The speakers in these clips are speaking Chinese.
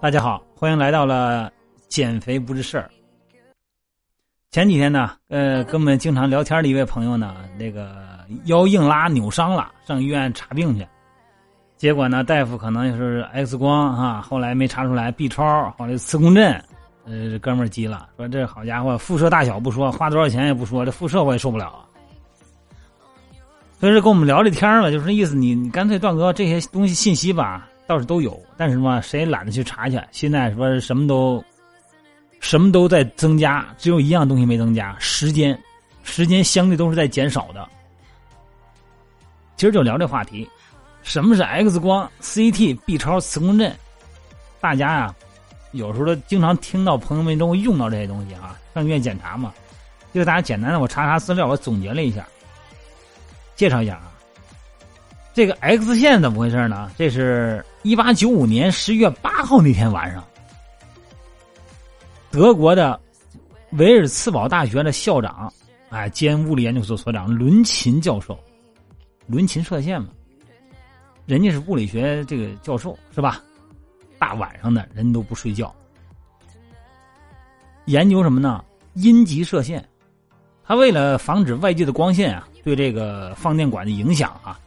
大家好，欢迎来到了减肥不是事儿。前几天呢，呃，跟我们经常聊天的一位朋友呢，那个腰硬拉扭伤了，上医院查病去。结果呢，大夫可能是 X 光啊，后来没查出来，B 超，后来磁共振。呃，这哥们急了，说这好家伙，辐射大小不说，花多少钱也不说，这辐射我也受不了啊。所以说跟我们聊这天嘛，就是意思，你你干脆段哥这些东西信息吧。倒是都有，但是嘛，谁也懒得去查去？现在说什么都，什么都在增加，只有一样东西没增加，时间，时间相对都是在减少的。今儿就聊这话题，什么是 X 光、CT、B 超、磁共振？大家呀，有时候都经常听到朋友们中会用到这些东西啊，上医院检查嘛。就大家简单的，我查查资料，我总结了一下，介绍一下啊。这个 X 线怎么回事呢？这是一八九五年十月八号那天晚上，德国的维尔茨堡大学的校长，哎，兼物理研究所所长伦琴教授，伦琴射线嘛，人家是物理学这个教授是吧？大晚上的人都不睡觉，研究什么呢？阴极射线。他为了防止外界的光线啊对这个放电管的影响啊。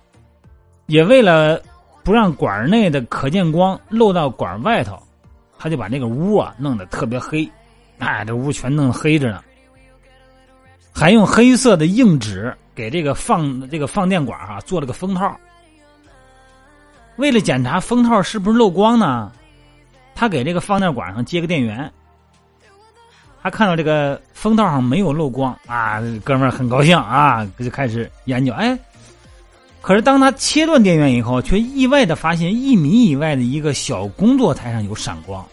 也为了不让管内的可见光漏到管外头，他就把那个屋啊弄得特别黑，哎，这屋全弄黑着呢。还用黑色的硬纸给这个放这个放电管啊做了个封套。为了检查封套是不是漏光呢，他给这个放电管上接个电源。他看到这个封套上没有漏光啊，哥们儿很高兴啊，就开始研究，哎。可是，当他切断电源以后，却意外的发现一米以外的一个小工作台上有闪光。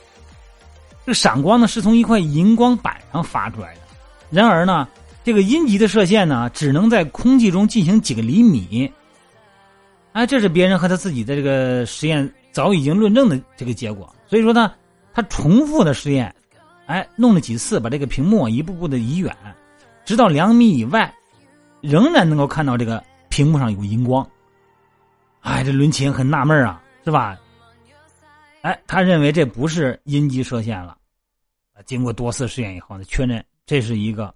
这闪光呢，是从一块荧光板上发出来的。然而呢，这个阴极的射线呢，只能在空气中进行几个厘米。哎，这是别人和他自己的这个实验早已经论证的这个结果。所以说呢，他重复的实验，哎，弄了几次，把这个屏幕一步步的移远，直到两米以外，仍然能够看到这个。屏幕上有荧光，哎，这伦琴很纳闷啊，是吧？哎，他认为这不是阴极射线了。经过多次试验以后呢，确认这是一个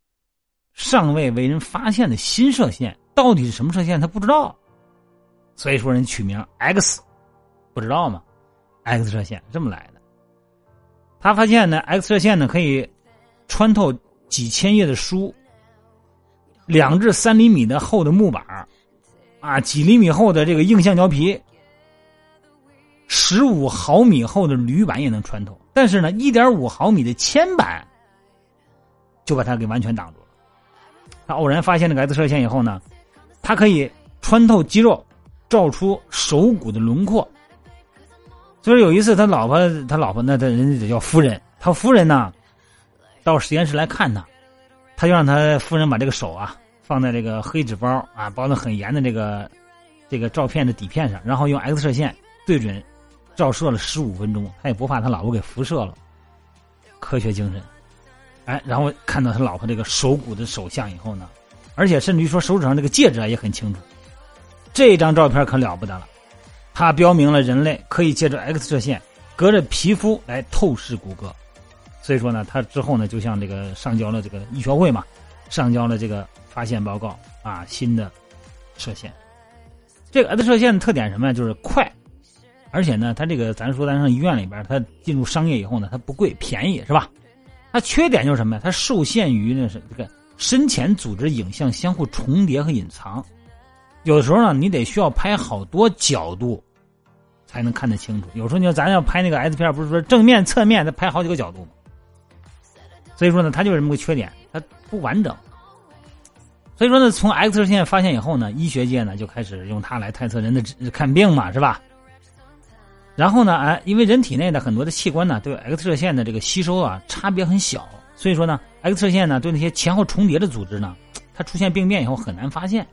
尚未为人发现的新射线。到底是什么射线，他不知道。所以说人取名 X，不知道吗？X 射线这么来的。他发现呢，X 射线呢可以穿透几千页的书。两至三厘米的厚的木板啊，几厘米厚的这个硬橡胶皮，十五毫米厚的铝板也能穿透，但是呢，一点五毫米的铅板就把它给完全挡住了。他偶然发现这个 X 射线以后呢，它可以穿透肌肉，照出手骨的轮廓。就是有一次，他老婆，他老婆那他人家得叫夫人，他夫人呢，到实验室来看他。他就让他夫人把这个手啊放在这个黑纸包啊包的很严的这个这个照片的底片上，然后用 X 射线对准照射了十五分钟，他也不怕他老婆给辐射了。科学精神，哎，然后看到他老婆这个手骨的手相以后呢，而且甚至于说手指上这个戒指啊也很清楚。这张照片可了不得了，它标明了人类可以借着 X 射线隔着皮肤来透视骨骼。所以说呢，他之后呢，就像这个上交了这个医学会嘛，上交了这个发现报告啊，新的射线。这个 X 射线的特点什么呀？就是快，而且呢，它这个咱说咱上医院里边，它进入商业以后呢，它不贵，便宜是吧？它缺点就是什么呀？它受限于那是这个深浅组织影像相互重叠和隐藏，有的时候呢，你得需要拍好多角度才能看得清楚。有时候你说咱要拍那个 S 片，不是说正面、侧面，得拍好几个角度吗？所以说呢，它就是这么个缺点，它不完整。所以说呢，从 X 射线发现以后呢，医学界呢就开始用它来探测人的看病嘛，是吧？然后呢，哎，因为人体内的很多的器官呢，对 X 射线的这个吸收啊差别很小，所以说呢，X 射线呢对那些前后重叠的组织呢，它出现病变以后很难发现。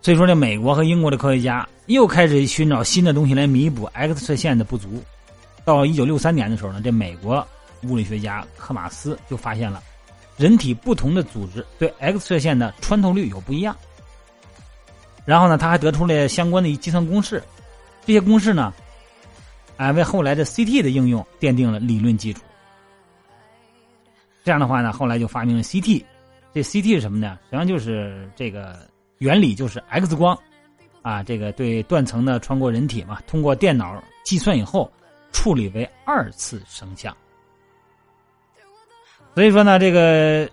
所以说，这美国和英国的科学家又开始寻找新的东西来弥补 X 射线的不足。到一九六三年的时候呢，这美国。物理学家科马斯就发现了，人体不同的组织对 X 射线的穿透率有不一样。然后呢，他还得出了相关的计算公式，这些公式呢，哎，为后来的 CT 的应用奠定了理论基础。这样的话呢，后来就发明了 CT。这 CT 是什么呢？实际上就是这个原理，就是 X 光啊，这个对断层的穿过人体嘛，通过电脑计算以后处理为二次成像。所以说呢，这个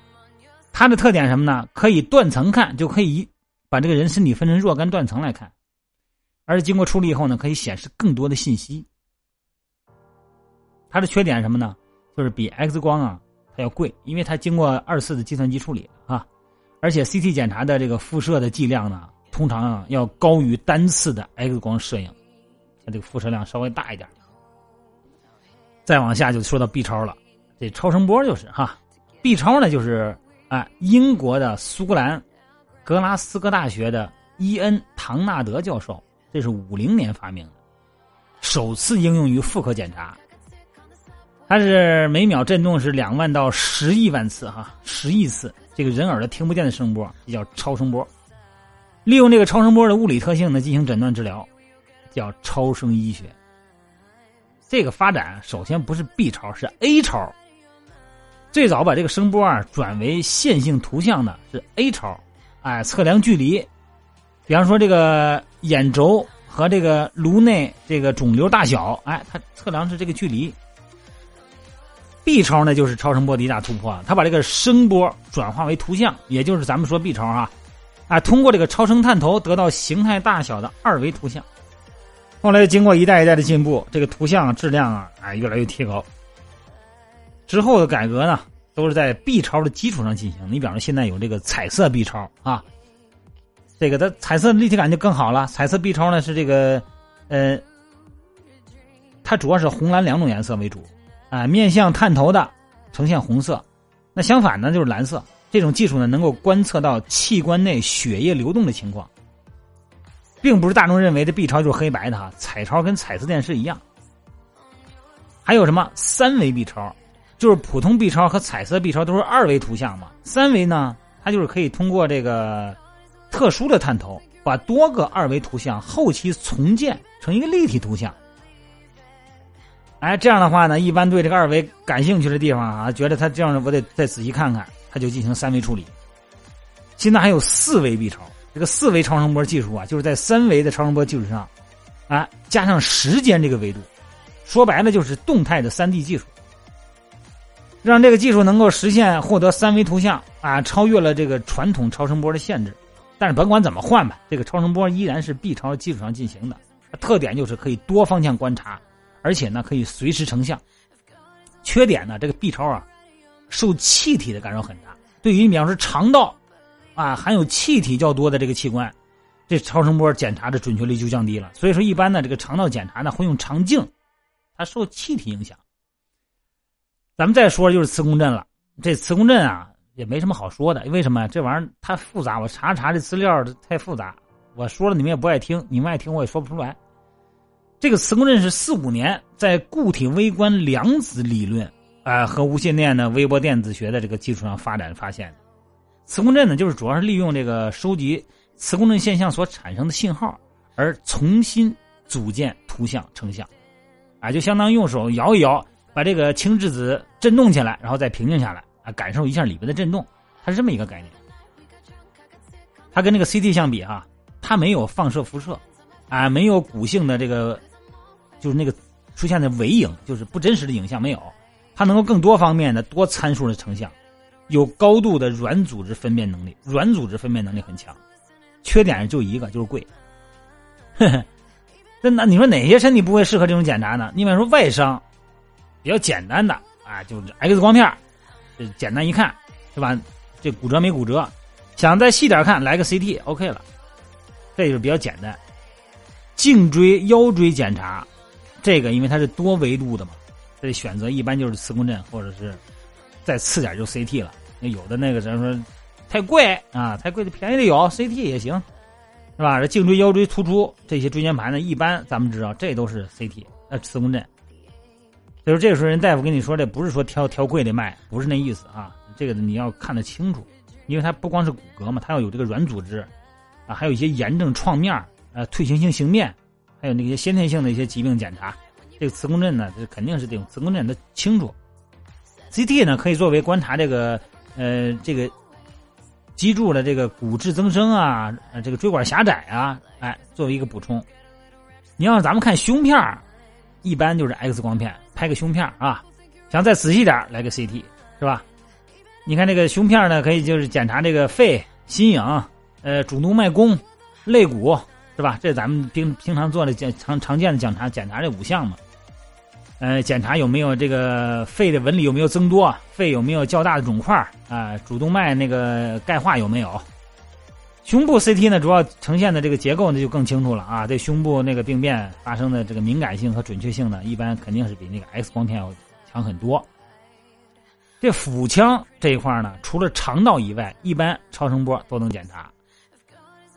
它的特点什么呢？可以断层看，就可以把这个人身体分成若干断层来看，而经过处理以后呢，可以显示更多的信息。它的缺点什么呢？就是比 X 光啊它要贵，因为它经过二次的计算机处理，而且 CT 检查的这个辐射的剂量呢，通常要高于单次的 X 光摄影，它这个辐射量稍微大一点。再往下就说到 B 超了。这超声波就是哈，B 超呢就是啊，英国的苏格兰格拉斯哥大学的伊恩唐纳德教授，这是五零年发明的，首次应用于妇科检查。它是每秒振动是两万到十亿万次哈，十亿次，这个人耳朵听不见的声波，叫超声波。利用这个超声波的物理特性呢，进行诊断治疗，叫超声医学。这个发展首先不是 B 超，是 A 超。最早把这个声波啊转为线性图像的是 A 超，哎，测量距离，比方说这个眼轴和这个颅内这个肿瘤大小，哎，它测量是这个距离。B 超呢就是超声波的一大突破，它把这个声波转化为图像，也就是咱们说 B 超啊，啊，通过这个超声探头得到形态大小的二维图像。后来经过一代一代的进步，这个图像质量啊，哎，越来越提高。之后的改革呢，都是在 B 超的基础上进行。你比方说，现在有这个彩色 B 超啊，这个它彩色立体感就更好了。彩色 B 超呢是这个，呃，它主要是红蓝两种颜色为主，啊，面向探头的呈现红色，那相反呢就是蓝色。这种技术呢能够观测到器官内血液流动的情况，并不是大众认为的 B 超就是黑白的哈。彩超跟彩色电视一样，还有什么三维 B 超？就是普通 B 超和彩色 B 超都是二维图像嘛，三维呢，它就是可以通过这个特殊的探头，把多个二维图像后期重建成一个立体图像。哎，这样的话呢，一般对这个二维感兴趣的地方啊，觉得它这样的我得再仔细看看，它就进行三维处理。现在还有四维 B 超，这个四维超声波技术啊，就是在三维的超声波基础上，啊，加上时间这个维度，说白了就是动态的三 D 技术。让这个技术能够实现获得三维图像啊，超越了这个传统超声波的限制。但是甭管怎么换吧，这个超声波依然是 B 超基础上进行的。特点就是可以多方向观察，而且呢可以随时成像。缺点呢，这个 B 超啊，受气体的干扰很大。对于比方说肠道啊含有气体较多的这个器官，这超声波检查的准确率就降低了。所以说，一般呢这个肠道检查呢会用肠镜，它受气体影响。咱们再说就是磁共振了，这磁共振啊也没什么好说的，为什么？这玩意儿太复杂，我查查这资料太复杂，我说了你们也不爱听，你们爱听我也说不出来。这个磁共振是四五年在固体微观量子理论啊和无线电的微波电子学的这个基础上发展发现的。磁共振呢，就是主要是利用这个收集磁共振现象所产生的信号，而重新组建图像成像，啊，就相当于用手摇一摇。把这个氢质子振动起来，然后再平静下来啊，感受一下里边的振动，它是这么一个概念。它跟那个 CT 相比哈，它没有放射辐射，啊，没有骨性的这个，就是那个出现的伪影，就是不真实的影像没有。它能够更多方面的多参数的成像，有高度的软组织分辨能力，软组织分辨能力很强。缺点就一个，就是贵。那那你说哪些身体部位适合这种检查呢？你比方说外伤。比较简单的啊，就是 X 光片简单一看，是吧？这骨折没骨折？想再细点看，来个 CT，OK 了。这就是比较简单。颈椎、腰椎检查，这个因为它是多维度的嘛，所以选择一般就是磁共振，或者是再次点就 CT 了。那有的那个咱说太贵啊，太贵的便宜的有 CT 也行，是吧？这颈椎、腰椎突出这些椎间盘呢，一般咱们知道这都是 CT，呃，磁共振。所以说，这个时候人大夫跟你说，这不是说挑挑贵的卖，不是那意思啊。这个你要看得清楚，因为它不光是骨骼嘛，它要有这个软组织，啊，还有一些炎症创面呃，退行性形面，还有那些先天性的一些疾病检查。这个磁共振呢，这肯定是得用磁共振的清楚。CT 呢，可以作为观察这个呃这个脊柱的这个骨质增生啊，呃这个椎管狭窄啊，哎，作为一个补充。你要咱们看胸片一般就是 X 光片拍个胸片啊，想再仔细点来个 CT 是吧？你看这个胸片呢，可以就是检查这个肺、心影、呃主动脉弓、肋骨是吧？这咱们平平常做的检常常见的检查，检查这五项嘛。呃，检查有没有这个肺的纹理有没有增多，肺有没有较大的肿块啊？主动脉那个钙化有没有？胸部 CT 呢，主要呈现的这个结构呢就更清楚了啊。对胸部那个病变发生的这个敏感性和准确性呢，一般肯定是比那个 X 光片要强很多。这腹腔这一块呢，除了肠道以外，一般超声波都能检查。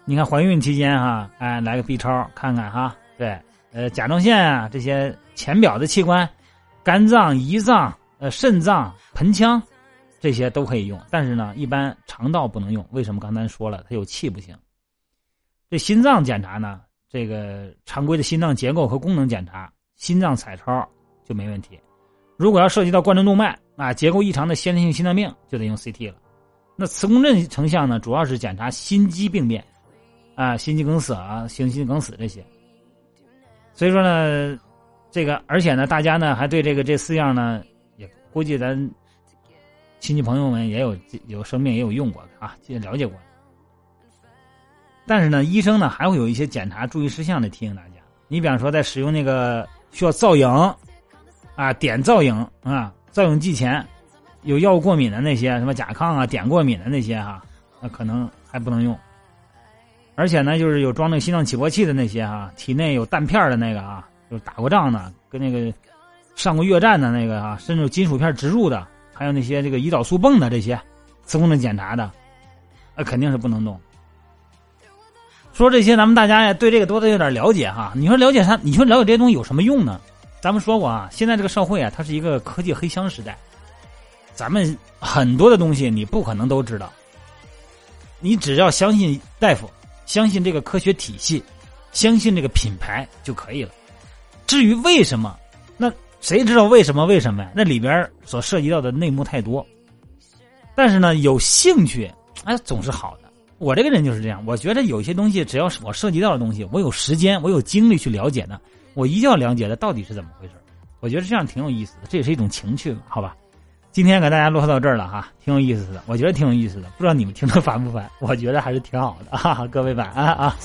你看怀孕期间哈，哎，来个 B 超看看哈，对。呃，甲状腺啊，这些浅表的器官，肝脏、胰脏、呃肾脏、盆腔，这些都可以用。但是呢，一般肠道不能用。为什么？刚才说了，它有气不行。这心脏检查呢，这个常规的心脏结构和功能检查，心脏彩超就没问题。如果要涉及到冠状动脉啊，结构异常的先天性心脏病，就得用 CT 了。那磁共振成像呢，主要是检查心肌病变，啊，心肌梗死啊，心肌梗死这些。所以说呢，这个而且呢，大家呢还对这个这四样呢，也估计咱亲戚朋友们也有有生病也有用过的啊，也了解过。但是呢，医生呢还会有一些检查注意事项的提醒大家。你比方说，在使用那个需要造影啊、碘造影啊、造影剂前，有药物过敏的那些，什么甲亢啊、碘过敏的那些哈，那可能还不能用。而且呢，就是有装那个心脏起搏器的那些哈，体内有弹片的那个啊，就是打过仗的，跟那个上过越战的那个啊，甚至金属片植入的，还有那些这个胰岛素泵的这些磁共振检查的，那肯定是不能动。说这些，咱们大家呀对这个多的有点了解哈。你说了解啥？你说了解这些东西有什么用呢？咱们说过啊，现在这个社会啊，它是一个科技黑箱时代，咱们很多的东西你不可能都知道，你只要相信大夫。相信这个科学体系，相信这个品牌就可以了。至于为什么，那谁知道为什么？为什么呀？那里边所涉及到的内幕太多。但是呢，有兴趣，哎，总是好的。我这个人就是这样，我觉得有些东西，只要是我涉及到的东西，我有时间，我有精力去了解呢，我一定要了解的到底是怎么回事。我觉得这样挺有意思的，这也是一种情趣，好吧？今天给大家啰嗦到这儿了哈，挺有意思的，我觉得挺有意思的，不知道你们听着烦不烦？我觉得还是挺好的，哈哈，各位晚安啊。